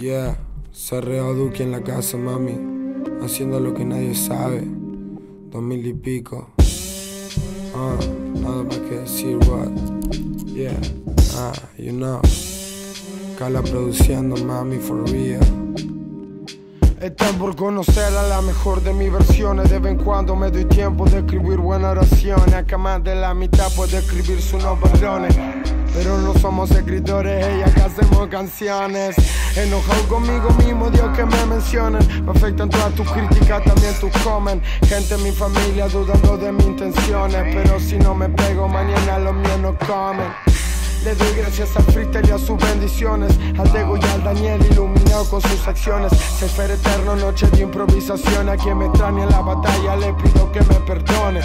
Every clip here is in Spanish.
Yeah, Cerreo Duque en la casa, mami. Haciendo lo que nadie sabe. Dos mil y pico. Ah, nada más que decir what. Yeah, ah, you know. Cala produciendo, mami, for real. Están por conocer a la mejor de mis versiones. De vez en cuando me doy tiempo de escribir buenas oraciones. Acá más de la mitad puede escribir sus nombres. Pero no somos escritores, ella que hacemos canciones. Enojado conmigo mismo, Dios que me mencionen. Me afectan todas tus críticas, también tus comen. Gente en mi familia dudando de mis intenciones. Pero si no me pego, mañana los míos no comen. Le doy gracias al freestyle y a sus bendiciones. Al Dego y al Daniel iluminado con sus acciones. Ser eterno, noche de improvisación. A quien me extraña en la batalla le pido que me perdone.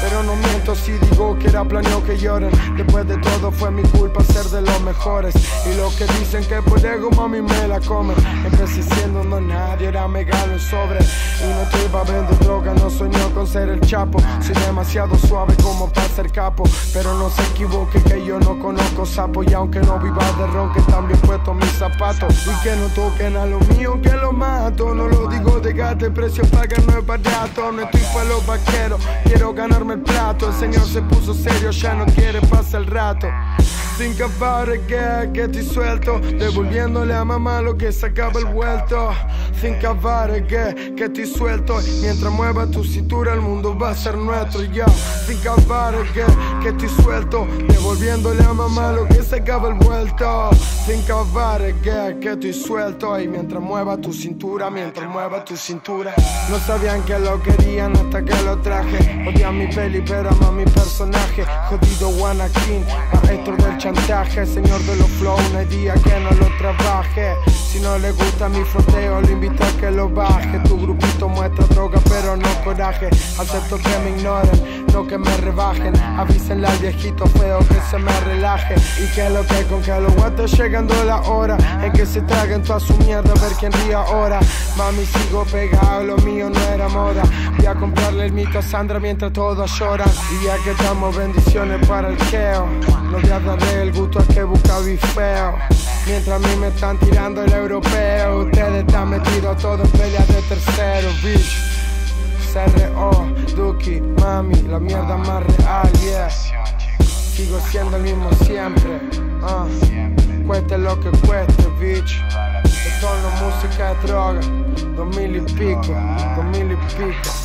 Pero no miento si digo que era planeado que lloren. Después de todo fue mi culpa ser de los mejores. Y lo que dicen que por ego mami me la comen. Empecé siendo no me gano sobre. Y no te iba vender droga, no sueño con ser el chapo. Soy demasiado suave como para ser capo. Pero no se equivoque que yo no conozco sapo. Y aunque no viva de ron, que también puesto mis zapatos. Y que no toquen a lo mío, que lo mato. No lo digo de gato, el precio paga no es barato. No estoy para los vaqueros, quiero ganarme el plato. El señor se puso serio, ya no quiere pasar el rato. Think about que, que estoy suelto. Devolviéndole a mamá lo que sacaba el vuelto. Think about que, que estoy suelto. Mientras mueva tu cintura, el mundo va a ser nuestro. Yo, think about que, que estoy suelto. Devolviéndole a mamá lo que sacaba el vuelto. Think about que, que estoy suelto. Y mientras mueva tu cintura, mientras mueva tu cintura. No sabían que lo querían hasta que lo traje. Odian mi peli, pero aman mi personaje. Jodido Wanakin, maestro del chantaje, señor de los flow, no hay día que no lo trabaje. Si no le gusta mi froteo, lo invito a que lo baje. Tu grupito muestra droga, pero no coraje. Acepto que me ignoren, no que me rebajen. Avísenle al viejito feo que se me relaje. Y que lo que con que los guantes llegando la hora. En que se traguen toda su mierda, a ver quién ríe ahora. Mami, sigo pegado, lo mío no era moda. Voy a comprarle el mito a Sandra mientras todos lloran. Y ya que estamos, bendiciones para el voy a darle el a que busca bifeo. Mientras a mí me están tirando el europeo, ustedes están metidos todos en peleas de tercero, bitch. CRO, Duki, mami, la mierda más real, yeah. Sigo siendo el mismo siempre, ah. Cueste lo que cueste, bitch. Esto no es música de droga, dos mil y pico, dos mil y pico.